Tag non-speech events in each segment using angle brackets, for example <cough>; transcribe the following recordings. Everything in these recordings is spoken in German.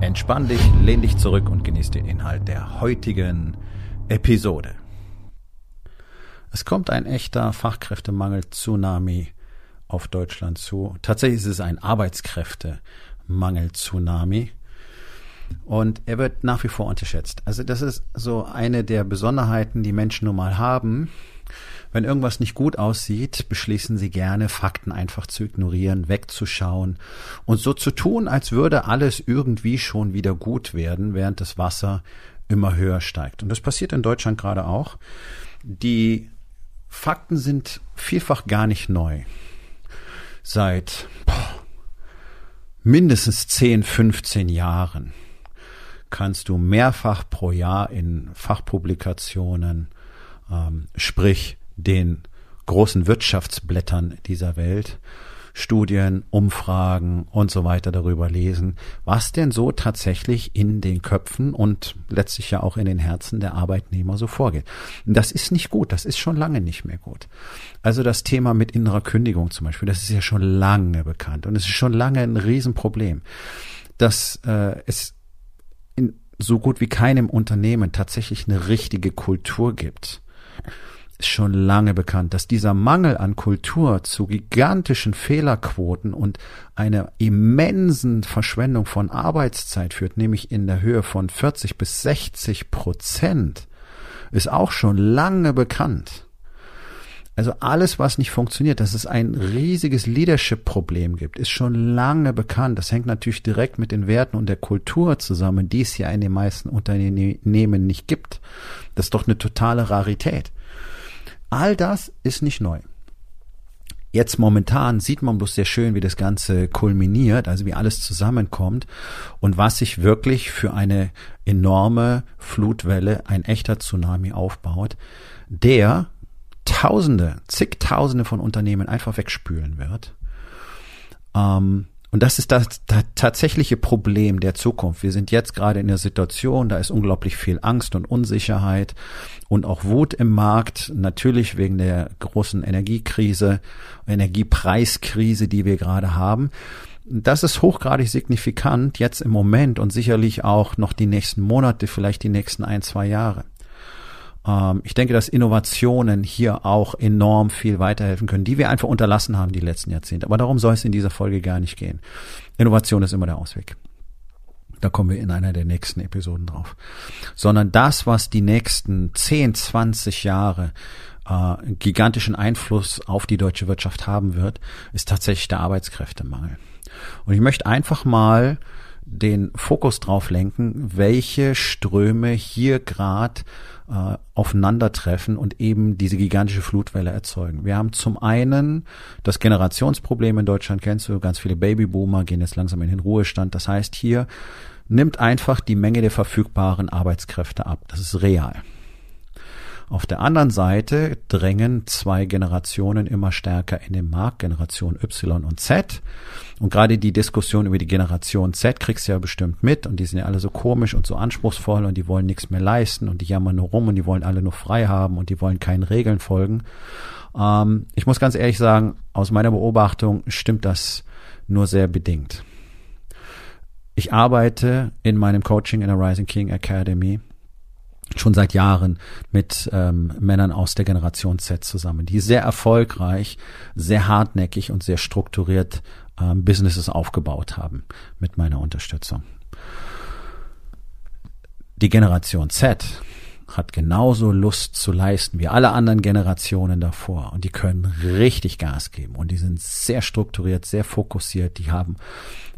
Entspann dich, lehn dich zurück und genieß den Inhalt der heutigen Episode. Es kommt ein echter Fachkräftemangel-Tsunami auf Deutschland zu. Tatsächlich ist es ein Arbeitskräftemangel-Tsunami. Und er wird nach wie vor unterschätzt. Also das ist so eine der Besonderheiten, die Menschen nun mal haben. Wenn irgendwas nicht gut aussieht, beschließen sie gerne, Fakten einfach zu ignorieren, wegzuschauen und so zu tun, als würde alles irgendwie schon wieder gut werden, während das Wasser immer höher steigt. Und das passiert in Deutschland gerade auch. Die Fakten sind vielfach gar nicht neu. Seit boah, mindestens 10, 15 Jahren kannst du mehrfach pro Jahr in Fachpublikationen, ähm, sprich den großen Wirtschaftsblättern dieser Welt, Studien, Umfragen und so weiter darüber lesen, was denn so tatsächlich in den Köpfen und letztlich ja auch in den Herzen der Arbeitnehmer so vorgeht. Das ist nicht gut, das ist schon lange nicht mehr gut. Also das Thema mit innerer Kündigung zum Beispiel, das ist ja schon lange bekannt und es ist schon lange ein Riesenproblem, dass äh, es in so gut wie keinem Unternehmen tatsächlich eine richtige Kultur gibt ist schon lange bekannt, dass dieser Mangel an Kultur zu gigantischen Fehlerquoten und einer immensen Verschwendung von Arbeitszeit führt, nämlich in der Höhe von 40 bis 60 Prozent, ist auch schon lange bekannt. Also alles, was nicht funktioniert, dass es ein riesiges Leadership-Problem gibt, ist schon lange bekannt. Das hängt natürlich direkt mit den Werten und der Kultur zusammen, die es ja in den meisten Unternehmen nicht gibt. Das ist doch eine totale Rarität. All das ist nicht neu. Jetzt momentan sieht man bloß sehr schön, wie das Ganze kulminiert, also wie alles zusammenkommt und was sich wirklich für eine enorme Flutwelle, ein echter Tsunami aufbaut, der Tausende, zigtausende von Unternehmen einfach wegspülen wird. Ähm, und das ist das, das tatsächliche Problem der Zukunft. Wir sind jetzt gerade in der Situation, da ist unglaublich viel Angst und Unsicherheit und auch Wut im Markt, natürlich wegen der großen Energiekrise, Energiepreiskrise, die wir gerade haben. Das ist hochgradig signifikant jetzt im Moment und sicherlich auch noch die nächsten Monate, vielleicht die nächsten ein, zwei Jahre. Ähm, ich denke, dass Innovationen hier auch enorm viel weiterhelfen können, die wir einfach unterlassen haben die letzten Jahrzehnte. Aber darum soll es in dieser Folge gar nicht gehen. Innovation ist immer der Ausweg. Da kommen wir in einer der nächsten Episoden drauf. Sondern das, was die nächsten 10, 20 Jahre äh, gigantischen Einfluss auf die deutsche Wirtschaft haben wird, ist tatsächlich der Arbeitskräftemangel. Und ich möchte einfach mal den Fokus drauf lenken, welche Ströme hier gerade äh, aufeinandertreffen und eben diese gigantische Flutwelle erzeugen. Wir haben zum einen das Generationsproblem in Deutschland, kennst du, ganz viele Babyboomer gehen jetzt langsam in den Ruhestand. Das heißt, hier nimmt einfach die Menge der verfügbaren Arbeitskräfte ab. Das ist real. Auf der anderen Seite drängen zwei Generationen immer stärker in den Markt, Generation Y und Z. Und gerade die Diskussion über die Generation Z kriegst du ja bestimmt mit und die sind ja alle so komisch und so anspruchsvoll und die wollen nichts mehr leisten und die jammern nur rum und die wollen alle nur frei haben und die wollen keinen Regeln folgen. Ähm, ich muss ganz ehrlich sagen, aus meiner Beobachtung stimmt das nur sehr bedingt. Ich arbeite in meinem Coaching in der Rising King Academy schon seit Jahren mit ähm, Männern aus der Generation Z zusammen, die sehr erfolgreich, sehr hartnäckig und sehr strukturiert ähm, Businesses aufgebaut haben mit meiner Unterstützung. Die Generation Z hat genauso Lust zu leisten wie alle anderen Generationen davor. Und die können richtig Gas geben. Und die sind sehr strukturiert, sehr fokussiert, die haben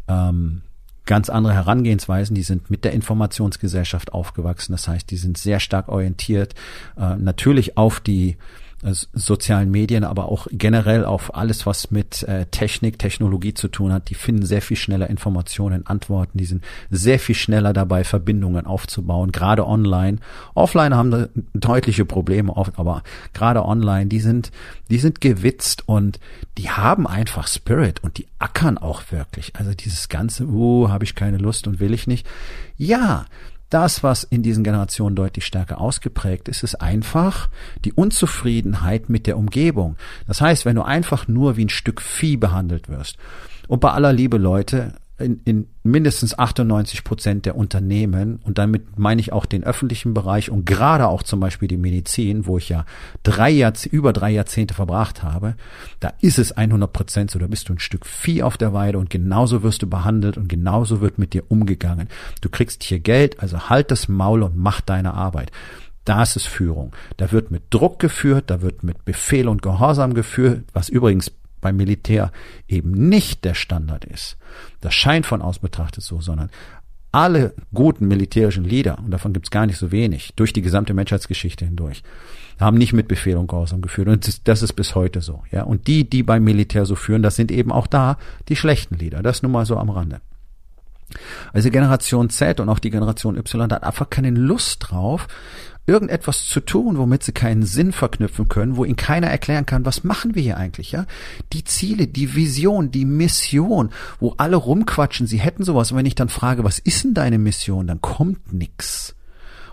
ähm, ganz andere Herangehensweisen, die sind mit der Informationsgesellschaft aufgewachsen. Das heißt, die sind sehr stark orientiert, äh, natürlich auf die sozialen Medien, aber auch generell auf alles, was mit äh, Technik, Technologie zu tun hat. Die finden sehr viel schneller Informationen, Antworten. Die sind sehr viel schneller dabei, Verbindungen aufzubauen, gerade online. Offline haben deutliche Probleme oft, aber gerade online, die sind, die sind gewitzt und die haben einfach Spirit und die ackern auch wirklich. Also dieses ganze, uh, habe ich keine Lust und will ich nicht. Ja, das, was in diesen Generationen deutlich stärker ausgeprägt ist, ist einfach die Unzufriedenheit mit der Umgebung. Das heißt, wenn du einfach nur wie ein Stück Vieh behandelt wirst, und bei aller Liebe Leute, in, in mindestens 98 Prozent der Unternehmen, und damit meine ich auch den öffentlichen Bereich und gerade auch zum Beispiel die Medizin, wo ich ja drei Jahr, über drei Jahrzehnte verbracht habe, da ist es 100 Prozent so, da bist du ein Stück Vieh auf der Weide und genauso wirst du behandelt und genauso wird mit dir umgegangen. Du kriegst hier Geld, also halt das Maul und mach deine Arbeit. Das ist Führung. Da wird mit Druck geführt, da wird mit Befehl und Gehorsam geführt, was übrigens beim Militär eben nicht der Standard ist. Das scheint von aus betrachtet so, sondern alle guten militärischen Leader, und davon gibt es gar nicht so wenig, durch die gesamte Menschheitsgeschichte hindurch, haben nicht mit Befehl und Gehorsam geführt. Und das ist bis heute so. Ja. Und die, die beim Militär so führen, das sind eben auch da die schlechten Leader. Das nun mal so am Rande. Also Generation Z und auch die Generation Y hat einfach keine Lust drauf, irgendetwas zu tun, womit sie keinen Sinn verknüpfen können, wo ihnen keiner erklären kann, was machen wir hier eigentlich, ja? Die Ziele, die Vision, die Mission, wo alle rumquatschen, sie hätten sowas. Und wenn ich dann frage, was ist denn deine Mission, dann kommt nix.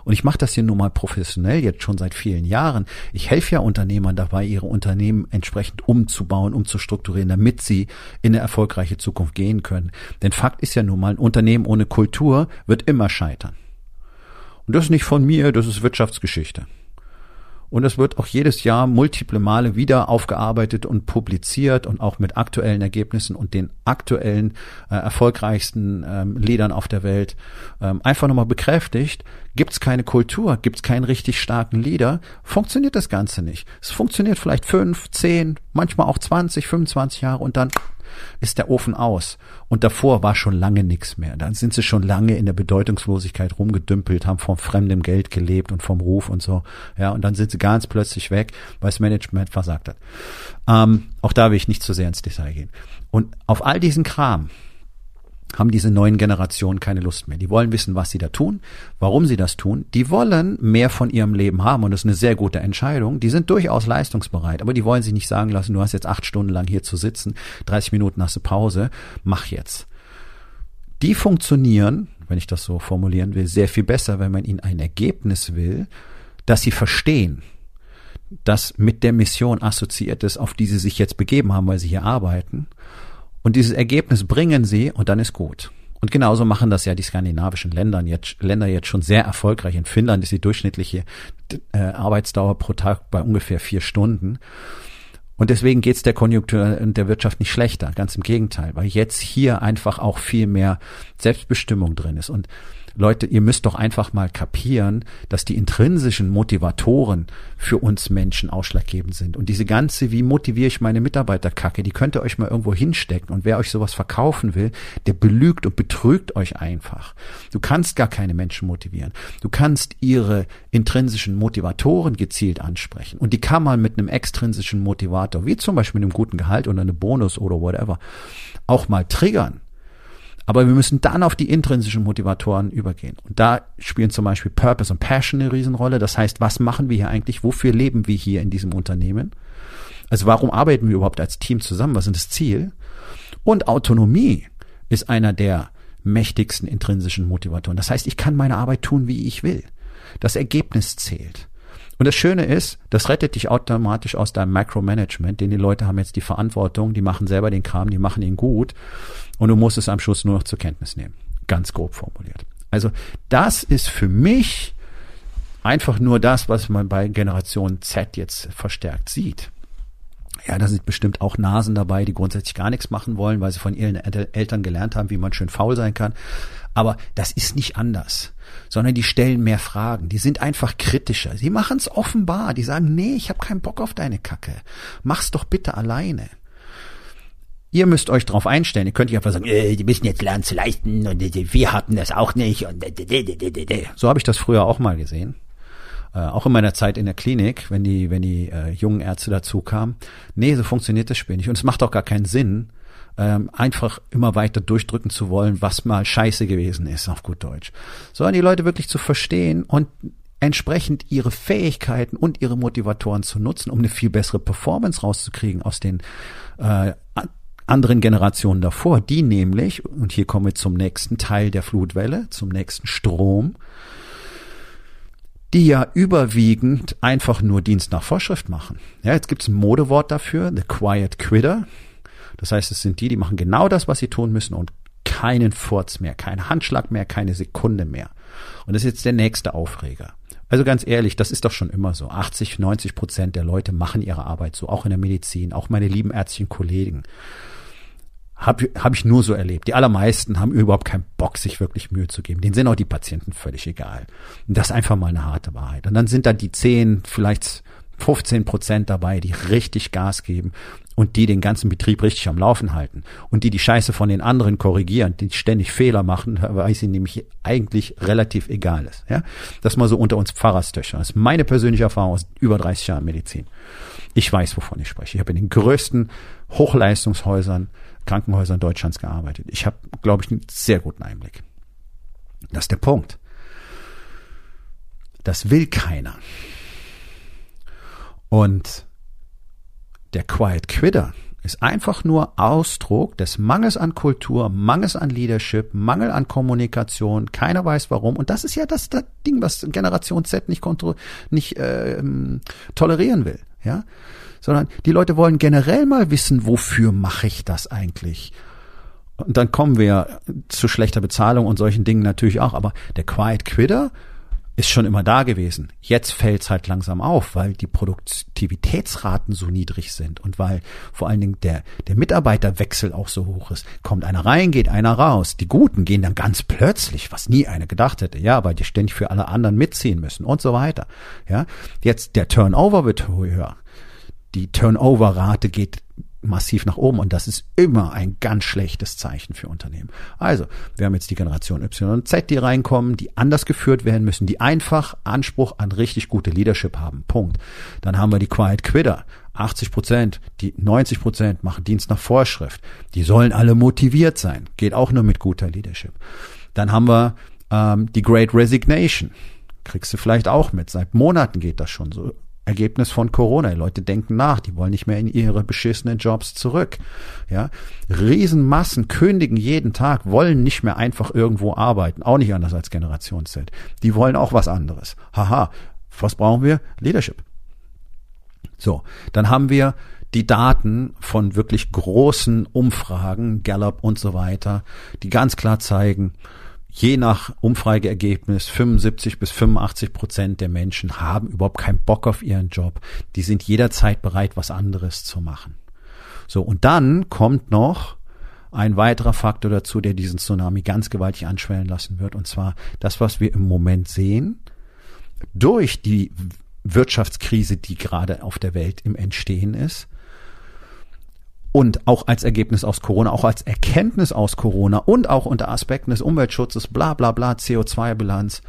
Und ich mache das hier nun mal professionell jetzt schon seit vielen Jahren. Ich helfe ja Unternehmern dabei, ihre Unternehmen entsprechend umzubauen, umzustrukturieren, damit sie in eine erfolgreiche Zukunft gehen können. Denn Fakt ist ja nun mal, ein Unternehmen ohne Kultur wird immer scheitern. Und das ist nicht von mir, das ist Wirtschaftsgeschichte. Und es wird auch jedes Jahr multiple Male wieder aufgearbeitet und publiziert und auch mit aktuellen Ergebnissen und den aktuellen äh, erfolgreichsten ähm, Liedern auf der Welt ähm, einfach nochmal bekräftigt. Gibt es keine Kultur, gibt es keinen richtig starken Leader, funktioniert das Ganze nicht. Es funktioniert vielleicht fünf, zehn, manchmal auch 20, 25 Jahre und dann ist der Ofen aus. Und davor war schon lange nichts mehr. Dann sind sie schon lange in der Bedeutungslosigkeit rumgedümpelt, haben vom fremdem Geld gelebt und vom Ruf und so. Ja, und dann sind sie ganz plötzlich weg, weil das Management versagt hat. Ähm, auch da will ich nicht zu sehr ins Detail gehen. Und auf all diesen Kram, haben diese neuen Generationen keine Lust mehr. Die wollen wissen, was sie da tun, warum sie das tun. Die wollen mehr von ihrem Leben haben und das ist eine sehr gute Entscheidung. Die sind durchaus leistungsbereit, aber die wollen sich nicht sagen lassen, du hast jetzt acht Stunden lang hier zu sitzen, 30 Minuten hast du Pause, mach jetzt. Die funktionieren, wenn ich das so formulieren will, sehr viel besser, wenn man ihnen ein Ergebnis will, dass sie verstehen, das mit der Mission assoziiert ist, auf die sie sich jetzt begeben haben, weil sie hier arbeiten und dieses Ergebnis bringen sie und dann ist gut. Und genauso machen das ja die skandinavischen Länder jetzt, Länder jetzt schon sehr erfolgreich. In Finnland ist die durchschnittliche äh, Arbeitsdauer pro Tag bei ungefähr vier Stunden. Und deswegen geht's der Konjunktur und der Wirtschaft nicht schlechter, ganz im Gegenteil, weil jetzt hier einfach auch viel mehr Selbstbestimmung drin ist. Und Leute, ihr müsst doch einfach mal kapieren, dass die intrinsischen Motivatoren für uns Menschen ausschlaggebend sind. Und diese ganze, wie motiviere ich meine Mitarbeiterkacke, die könnt ihr euch mal irgendwo hinstecken. Und wer euch sowas verkaufen will, der belügt und betrügt euch einfach. Du kannst gar keine Menschen motivieren. Du kannst ihre intrinsischen Motivatoren gezielt ansprechen. Und die kann man mit einem extrinsischen Motivator, wie zum Beispiel mit einem guten Gehalt oder einem Bonus oder whatever, auch mal triggern. Aber wir müssen dann auf die intrinsischen Motivatoren übergehen. Und da spielen zum Beispiel Purpose und Passion eine Riesenrolle. Das heißt, was machen wir hier eigentlich? Wofür leben wir hier in diesem Unternehmen? Also warum arbeiten wir überhaupt als Team zusammen? Was ist das Ziel? Und Autonomie ist einer der mächtigsten intrinsischen Motivatoren. Das heißt, ich kann meine Arbeit tun, wie ich will. Das Ergebnis zählt. Und das Schöne ist, das rettet dich automatisch aus deinem Micromanagement, denn die Leute haben jetzt die Verantwortung, die machen selber den Kram, die machen ihn gut und du musst es am Schluss nur noch zur Kenntnis nehmen. Ganz grob formuliert. Also das ist für mich einfach nur das, was man bei Generation Z jetzt verstärkt sieht. Ja, da sind bestimmt auch Nasen dabei, die grundsätzlich gar nichts machen wollen, weil sie von ihren Eltern gelernt haben, wie man schön faul sein kann. Aber das ist nicht anders, sondern die stellen mehr Fragen. Die sind einfach kritischer. Sie machen es offenbar. Die sagen, nee, ich habe keinen Bock auf deine Kacke. Mach's doch bitte alleine. Ihr müsst euch darauf einstellen. Ihr könnt nicht einfach sagen, äh, die müssen jetzt lernen zu leisten und äh, wir hatten das auch nicht. Und äh, so habe ich das früher auch mal gesehen. äh, auch in meiner Zeit in der Klinik, wenn die, wenn die äh, jungen Ärzte dazu kamen, nee, so funktioniert das Spiel nicht. Und es macht auch gar keinen Sinn, ähm, einfach immer weiter durchdrücken zu wollen, was mal scheiße gewesen ist, auf gut Deutsch. Sondern die Leute wirklich zu verstehen und entsprechend ihre Fähigkeiten und ihre Motivatoren zu nutzen, um eine viel bessere Performance rauszukriegen aus den äh, anderen Generationen davor, die nämlich, und hier kommen wir zum nächsten Teil der Flutwelle, zum nächsten Strom, die ja überwiegend einfach nur Dienst nach Vorschrift machen. Ja, jetzt gibt es ein Modewort dafür, the quiet quitter. Das heißt, es sind die, die machen genau das, was sie tun müssen und keinen Furz mehr, keinen Handschlag mehr, keine Sekunde mehr. Und das ist jetzt der nächste Aufreger. Also ganz ehrlich, das ist doch schon immer so. 80, 90 Prozent der Leute machen ihre Arbeit so, auch in der Medizin, auch meine lieben ärztlichen Kollegen. Habe hab ich nur so erlebt. Die allermeisten haben überhaupt keinen Bock, sich wirklich Mühe zu geben. Denen sind auch die Patienten völlig egal. Und das ist einfach mal eine harte Wahrheit. Und dann sind da die 10, vielleicht 15 Prozent dabei, die richtig Gas geben und die den ganzen Betrieb richtig am Laufen halten und die die Scheiße von den anderen korrigieren, die ständig Fehler machen, <laughs> weil sie nämlich eigentlich relativ egal ist. Ja, das mal so unter uns Pfarrerstöchtern. Das ist meine persönliche Erfahrung aus über 30 Jahren Medizin. Ich weiß, wovon ich spreche. Ich habe in den größten Hochleistungshäusern Krankenhäusern Deutschlands gearbeitet. Ich habe, glaube ich, einen sehr guten Einblick. Das ist der Punkt. Das will keiner. Und der Quiet Quitter ist einfach nur Ausdruck des Mangels an Kultur, Mangels an Leadership, Mangel an Kommunikation. Keiner weiß warum. Und das ist ja das, das Ding, was Generation Z nicht, nicht äh, tolerieren will. Ja, sondern die Leute wollen generell mal wissen, wofür mache ich das eigentlich? Und dann kommen wir zu schlechter Bezahlung und solchen Dingen natürlich auch. Aber der Quiet Quitter ist schon immer da gewesen. Jetzt fällt es halt langsam auf, weil die Produktivitätsraten so niedrig sind und weil vor allen Dingen der, der Mitarbeiterwechsel auch so hoch ist. Kommt einer rein, geht einer raus. Die Guten gehen dann ganz plötzlich, was nie einer gedacht hätte, ja, weil die ständig für alle anderen mitziehen müssen und so weiter. Ja, jetzt der Turnover wird höher die Turnover-Rate geht massiv nach oben und das ist immer ein ganz schlechtes Zeichen für Unternehmen. Also, wir haben jetzt die Generation Y und Z, die reinkommen, die anders geführt werden müssen, die einfach Anspruch an richtig gute Leadership haben. Punkt. Dann haben wir die Quiet Quitter. 80 Prozent, die 90 Prozent machen Dienst nach Vorschrift. Die sollen alle motiviert sein. Geht auch nur mit guter Leadership. Dann haben wir ähm, die Great Resignation. Kriegst du vielleicht auch mit. Seit Monaten geht das schon so Ergebnis von Corona. Die Leute denken nach, die wollen nicht mehr in ihre beschissenen Jobs zurück. Ja, Riesenmassen kündigen jeden Tag, wollen nicht mehr einfach irgendwo arbeiten, auch nicht anders als Generation Z. Die wollen auch was anderes. Haha, was brauchen wir? Leadership. So, dann haben wir die Daten von wirklich großen Umfragen, Gallup und so weiter, die ganz klar zeigen, je nach Umfrageergebnis 75 bis 85 Prozent der Menschen haben überhaupt keinen Bock auf ihren Job. Die sind jederzeit bereit, was anderes zu machen. So, und dann kommt noch ein weiterer Faktor dazu, der diesen Tsunami ganz gewaltig anschwellen lassen wird, und zwar das, was wir im Moment sehen, durch die Wirtschaftskrise, die gerade auf der Welt im Entstehen ist, und auch als Ergebnis aus Corona, auch als Erkenntnis aus Corona und auch unter Aspekten des Umweltschutzes, bla bla bla, CO2-Bilanz.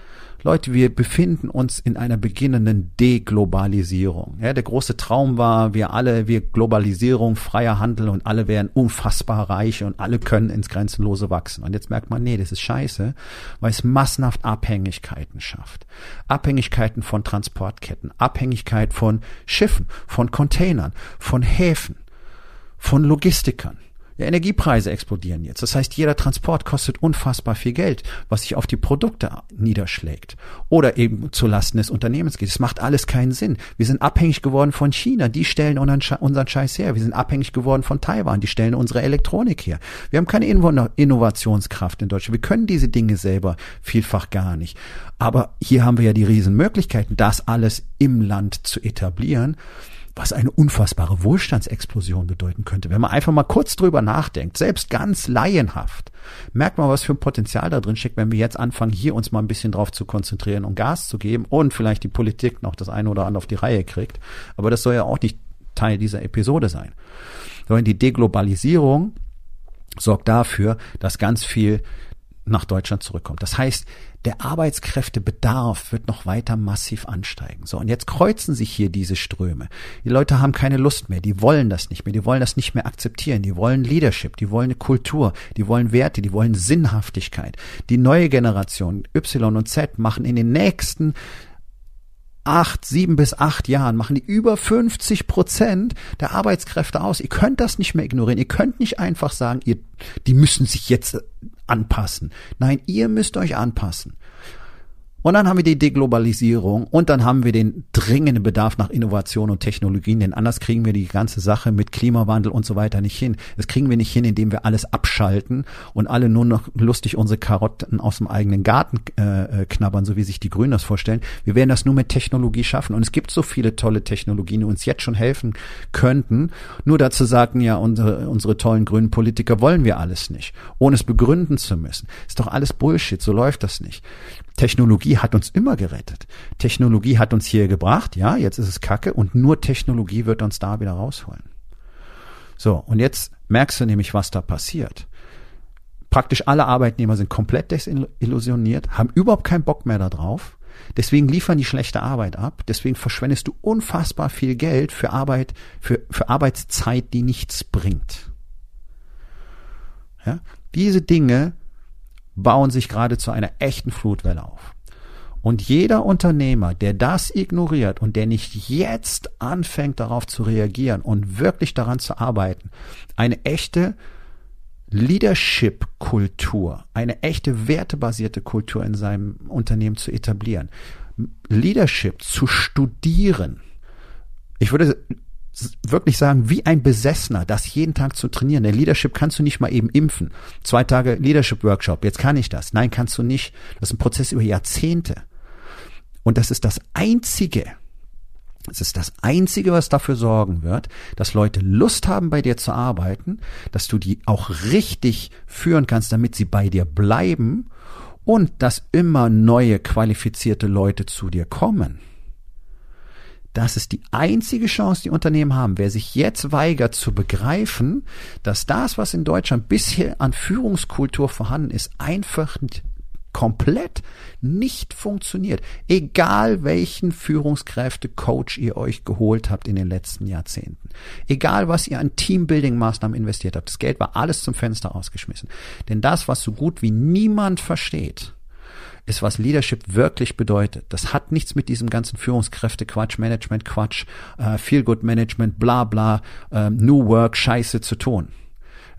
Leute, wir befinden uns in einer beginnenden Deglobalisierung. Ja, der große Traum war, wir alle, wir Globalisierung, freier Handel und alle werden unfassbar reich und alle können ins Grenzenlose wachsen. Und jetzt merkt man, nee, das ist scheiße, weil es massenhaft Abhängigkeiten schafft. Abhängigkeiten von Transportketten, Abhängigkeit von Schiffen, von Containern, von Häfen von Logistikern. Ja, Energiepreise explodieren jetzt. Das heißt, jeder Transport kostet unfassbar viel Geld, was sich auf die Produkte niederschlägt oder eben zu Lasten des Unternehmens geht. Es macht alles keinen Sinn. Wir sind abhängig geworden von China, die stellen unseren Scheiß her. Wir sind abhängig geworden von Taiwan, die stellen unsere Elektronik her. Wir haben keine Innovationskraft in Deutschland. Wir können diese Dinge selber vielfach gar nicht. Aber hier haben wir ja die Riesenmöglichkeiten, das alles im Land zu etablieren was eine unfassbare Wohlstandsexplosion bedeuten könnte. Wenn man einfach mal kurz drüber nachdenkt, selbst ganz laienhaft, merkt man, was für ein Potenzial da drin steckt, wenn wir jetzt anfangen, hier uns mal ein bisschen drauf zu konzentrieren und Gas zu geben und vielleicht die Politik noch das eine oder andere auf die Reihe kriegt. Aber das soll ja auch nicht Teil dieser Episode sein. Sondern die Deglobalisierung sorgt dafür, dass ganz viel nach Deutschland zurückkommt. Das heißt, der Arbeitskräftebedarf wird noch weiter massiv ansteigen. So, und jetzt kreuzen sich hier diese Ströme. Die Leute haben keine Lust mehr, die wollen das nicht mehr, die wollen das nicht mehr akzeptieren, die wollen Leadership, die wollen eine Kultur, die wollen Werte, die wollen Sinnhaftigkeit. Die neue Generation Y und Z machen in den nächsten acht, sieben bis acht Jahren machen die über 50 Prozent der Arbeitskräfte aus. Ihr könnt das nicht mehr ignorieren. Ihr könnt nicht einfach sagen, ihr, die müssen sich jetzt anpassen. Nein, ihr müsst euch anpassen. Und dann haben wir die Deglobalisierung und dann haben wir den dringenden Bedarf nach Innovation und Technologien, denn anders kriegen wir die ganze Sache mit Klimawandel und so weiter nicht hin. Das kriegen wir nicht hin, indem wir alles abschalten und alle nur noch lustig unsere Karotten aus dem eigenen Garten äh, äh, knabbern, so wie sich die Grünen das vorstellen. Wir werden das nur mit Technologie schaffen. Und es gibt so viele tolle Technologien, die uns jetzt schon helfen könnten. Nur dazu sagen ja unsere, unsere tollen grünen Politiker, wollen wir alles nicht, ohne es begründen zu müssen. Ist doch alles Bullshit, so läuft das nicht. Technologie hat uns immer gerettet. Technologie hat uns hier gebracht, ja, jetzt ist es Kacke und nur Technologie wird uns da wieder rausholen. So, und jetzt merkst du nämlich, was da passiert. Praktisch alle Arbeitnehmer sind komplett desillusioniert, haben überhaupt keinen Bock mehr darauf. Deswegen liefern die schlechte Arbeit ab. Deswegen verschwendest du unfassbar viel Geld für Arbeit, für, für Arbeitszeit, die nichts bringt. Ja? Diese Dinge bauen sich gerade zu einer echten Flutwelle auf. Und jeder Unternehmer, der das ignoriert und der nicht jetzt anfängt darauf zu reagieren und wirklich daran zu arbeiten, eine echte Leadership-Kultur, eine echte wertebasierte Kultur in seinem Unternehmen zu etablieren, Leadership zu studieren. Ich würde wirklich sagen, wie ein Besessener, das jeden Tag zu trainieren. Der Leadership kannst du nicht mal eben impfen. Zwei Tage Leadership Workshop, jetzt kann ich das. Nein, kannst du nicht. Das ist ein Prozess über Jahrzehnte. Und das ist das Einzige, es ist das Einzige, was dafür sorgen wird, dass Leute Lust haben, bei dir zu arbeiten, dass du die auch richtig führen kannst, damit sie bei dir bleiben und dass immer neue qualifizierte Leute zu dir kommen. Das ist die einzige Chance, die Unternehmen haben. Wer sich jetzt weigert zu begreifen, dass das, was in Deutschland bisher an Führungskultur vorhanden ist, einfach komplett nicht funktioniert. Egal welchen Führungskräfte-Coach ihr euch geholt habt in den letzten Jahrzehnten. Egal was ihr an Teambuilding-Maßnahmen investiert habt. Das Geld war alles zum Fenster ausgeschmissen. Denn das, was so gut wie niemand versteht, ist, was Leadership wirklich bedeutet. Das hat nichts mit diesem ganzen Führungskräfte-Quatsch, Management-Quatsch, äh, Feel-Good-Management, bla bla, äh, New Work-Scheiße zu tun.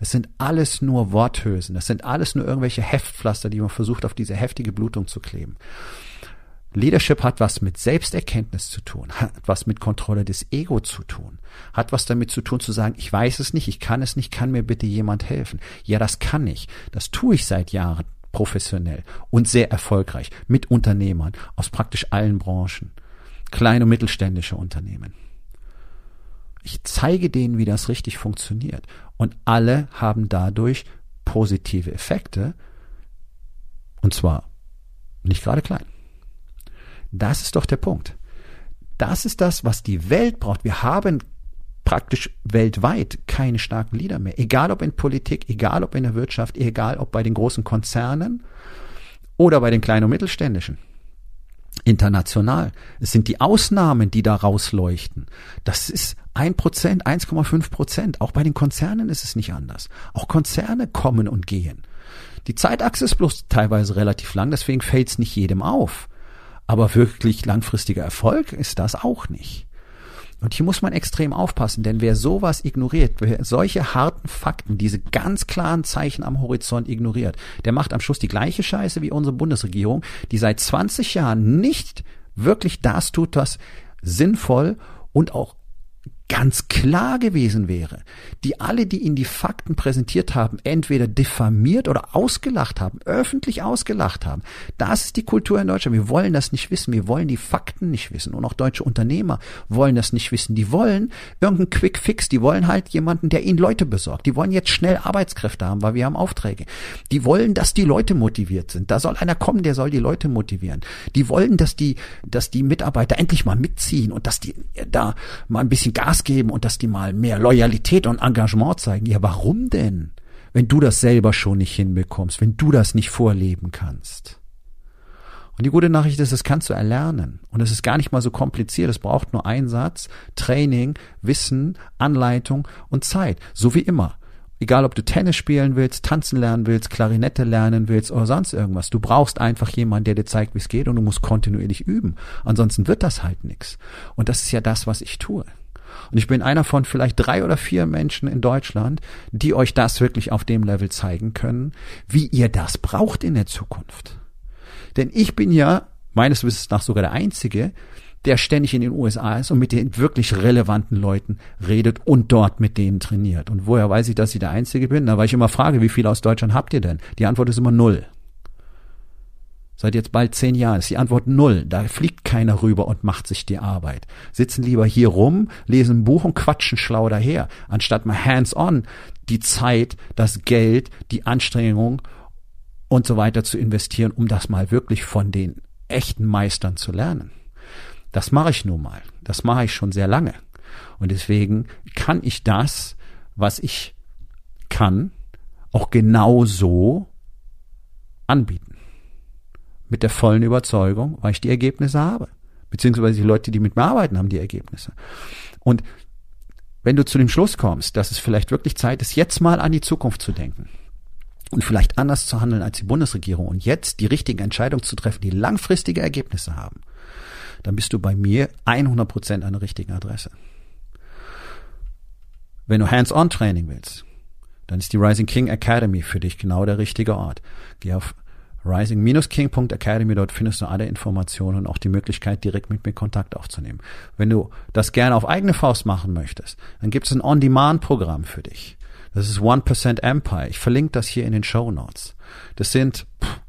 Es sind alles nur Worthülsen. Das sind alles nur irgendwelche Heftpflaster, die man versucht, auf diese heftige Blutung zu kleben. Leadership hat was mit Selbsterkenntnis zu tun, hat was mit Kontrolle des Ego zu tun, hat was damit zu tun zu sagen, ich weiß es nicht, ich kann es nicht, kann mir bitte jemand helfen. Ja, das kann ich. Das tue ich seit Jahren professionell und sehr erfolgreich mit Unternehmern aus praktisch allen Branchen, kleine und mittelständische Unternehmen. Ich zeige denen, wie das richtig funktioniert. Und alle haben dadurch positive Effekte. Und zwar nicht gerade klein. Das ist doch der Punkt. Das ist das, was die Welt braucht. Wir haben praktisch weltweit keine starken Leader mehr. Egal ob in Politik, egal ob in der Wirtschaft, egal ob bei den großen Konzernen oder bei den kleinen und mittelständischen. International. Es sind die Ausnahmen, die da rausleuchten. Das ist ein Prozent, 1,5 Prozent. Auch bei den Konzernen ist es nicht anders. Auch Konzerne kommen und gehen. Die Zeitachse ist bloß teilweise relativ lang, deswegen fällt es nicht jedem auf. Aber wirklich langfristiger Erfolg ist das auch nicht. Und hier muss man extrem aufpassen, denn wer sowas ignoriert, wer solche harten Fakten, diese ganz klaren Zeichen am Horizont ignoriert, der macht am Schluss die gleiche Scheiße wie unsere Bundesregierung, die seit 20 Jahren nicht wirklich das tut, was sinnvoll und auch ganz klar gewesen wäre, die alle, die ihnen die Fakten präsentiert haben, entweder diffamiert oder ausgelacht haben, öffentlich ausgelacht haben. Das ist die Kultur in Deutschland. Wir wollen das nicht wissen. Wir wollen die Fakten nicht wissen. Und auch deutsche Unternehmer wollen das nicht wissen. Die wollen irgendeinen Quick Fix. Die wollen halt jemanden, der ihnen Leute besorgt. Die wollen jetzt schnell Arbeitskräfte haben, weil wir haben Aufträge. Die wollen, dass die Leute motiviert sind. Da soll einer kommen, der soll die Leute motivieren. Die wollen, dass die, dass die Mitarbeiter endlich mal mitziehen und dass die da mal ein bisschen Gas Gas geben und dass die mal mehr Loyalität und Engagement zeigen. Ja, warum denn? wenn du das selber schon nicht hinbekommst, wenn du das nicht vorleben kannst. Und die gute Nachricht ist, das kannst du erlernen. Und es ist gar nicht mal so kompliziert. Es braucht nur Einsatz, Training, Wissen, Anleitung und Zeit. So wie immer. Egal, ob du Tennis spielen willst, tanzen lernen willst, Klarinette lernen willst oder sonst irgendwas. Du brauchst einfach jemanden, der dir zeigt, wie es geht und du musst kontinuierlich üben. Ansonsten wird das halt nichts. Und das ist ja das, was ich tue. Und ich bin einer von vielleicht drei oder vier Menschen in Deutschland, die euch das wirklich auf dem Level zeigen können, wie ihr das braucht in der Zukunft. Denn ich bin ja meines Wissens nach sogar der Einzige, der ständig in den USA ist und mit den wirklich relevanten Leuten redet und dort mit denen trainiert. Und woher weiß ich, dass ich der Einzige bin? Na, weil ich immer frage, wie viele aus Deutschland habt ihr denn? Die Antwort ist immer null. Seit jetzt bald zehn Jahren ist die Antwort null. Da fliegt keiner rüber und macht sich die Arbeit. Sitzen lieber hier rum, lesen ein Buch und quatschen schlau daher, anstatt mal hands-on die Zeit, das Geld, die Anstrengung und so weiter zu investieren, um das mal wirklich von den echten Meistern zu lernen. Das mache ich nun mal. Das mache ich schon sehr lange. Und deswegen kann ich das, was ich kann, auch genau so anbieten. Mit der vollen Überzeugung, weil ich die Ergebnisse habe. Beziehungsweise die Leute, die mit mir arbeiten, haben die Ergebnisse. Und wenn du zu dem Schluss kommst, dass es vielleicht wirklich Zeit ist, jetzt mal an die Zukunft zu denken, und vielleicht anders zu handeln als die Bundesregierung und jetzt die richtigen Entscheidungen zu treffen, die langfristige Ergebnisse haben, dann bist du bei mir 100 Prozent an der richtigen Adresse. Wenn du Hands-on-Training willst, dann ist die Rising King Academy für dich genau der richtige Ort. Geh auf rising-king.academy, dort findest du alle Informationen und auch die Möglichkeit, direkt mit mir Kontakt aufzunehmen. Wenn du das gerne auf eigene Faust machen möchtest, dann gibt es ein On-Demand-Programm für dich. Das ist 1% Empire. Ich verlinke das hier in den Show Notes. Das sind pff,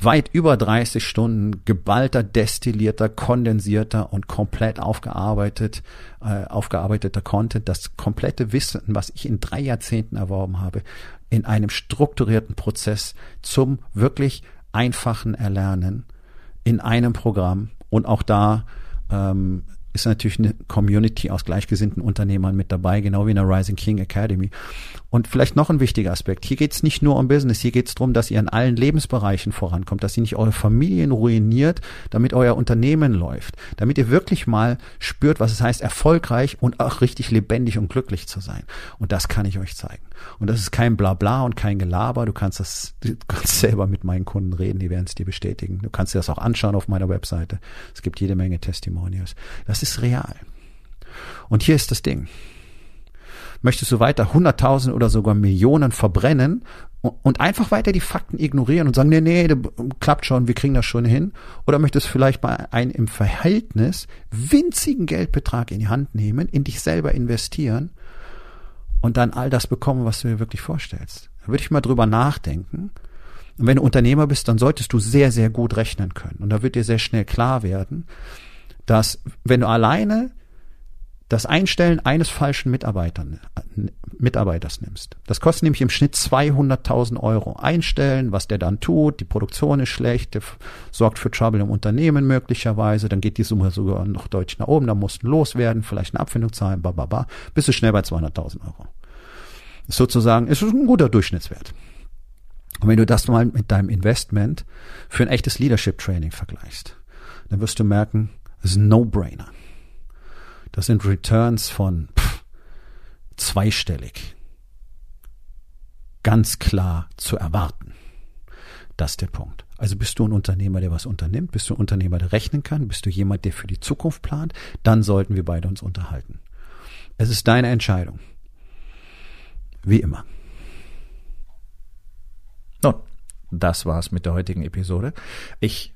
weit über 30 Stunden geballter, destillierter, kondensierter und komplett aufgearbeitet, äh, aufgearbeiteter Content. Das komplette Wissen, was ich in drei Jahrzehnten erworben habe, in einem strukturierten Prozess zum wirklich einfachen Erlernen in einem Programm und auch da ähm, ist natürlich eine Community aus gleichgesinnten Unternehmern mit dabei, genau wie in der Rising King Academy. Und vielleicht noch ein wichtiger Aspekt. Hier geht es nicht nur um Business, hier geht es darum, dass ihr in allen Lebensbereichen vorankommt, dass ihr nicht eure Familien ruiniert, damit euer Unternehmen läuft, damit ihr wirklich mal spürt, was es heißt, erfolgreich und auch richtig lebendig und glücklich zu sein. Und das kann ich euch zeigen. Und das ist kein Blabla und kein Gelaber. Du kannst das, du kannst <laughs> selber mit meinen Kunden reden, die werden es dir bestätigen. Du kannst dir das auch anschauen auf meiner Webseite. Es gibt jede Menge Testimonials. Das ist real. Und hier ist das Ding. Möchtest du weiter hunderttausend oder sogar Millionen verbrennen und einfach weiter die Fakten ignorieren und sagen, nee, nee, klappt schon, wir kriegen das schon hin? Oder möchtest du vielleicht mal einen im Verhältnis winzigen Geldbetrag in die Hand nehmen, in dich selber investieren und dann all das bekommen, was du dir wirklich vorstellst? Da würde ich mal drüber nachdenken. Und wenn du Unternehmer bist, dann solltest du sehr, sehr gut rechnen können. Und da wird dir sehr schnell klar werden, dass wenn du alleine das Einstellen eines falschen Mitarbeitern, Mitarbeiters nimmst. Das kostet nämlich im Schnitt 200.000 Euro. Einstellen, was der dann tut, die Produktion ist schlecht, der sorgt für Trouble im Unternehmen möglicherweise, dann geht die Summe sogar noch deutlich nach oben, da musst du loswerden, vielleicht eine Abfindung zahlen, bababa, bist du schnell bei 200.000 Euro. Ist sozusagen, ist ein guter Durchschnittswert. Und wenn du das mal mit deinem Investment für ein echtes Leadership Training vergleichst, dann wirst du merken, das ist ein No-Brainer. Das sind Returns von pff, zweistellig. Ganz klar zu erwarten. Das ist der Punkt. Also bist du ein Unternehmer, der was unternimmt? Bist du ein Unternehmer, der rechnen kann? Bist du jemand, der für die Zukunft plant? Dann sollten wir beide uns unterhalten. Es ist deine Entscheidung. Wie immer. Nun, das war's mit der heutigen Episode. Ich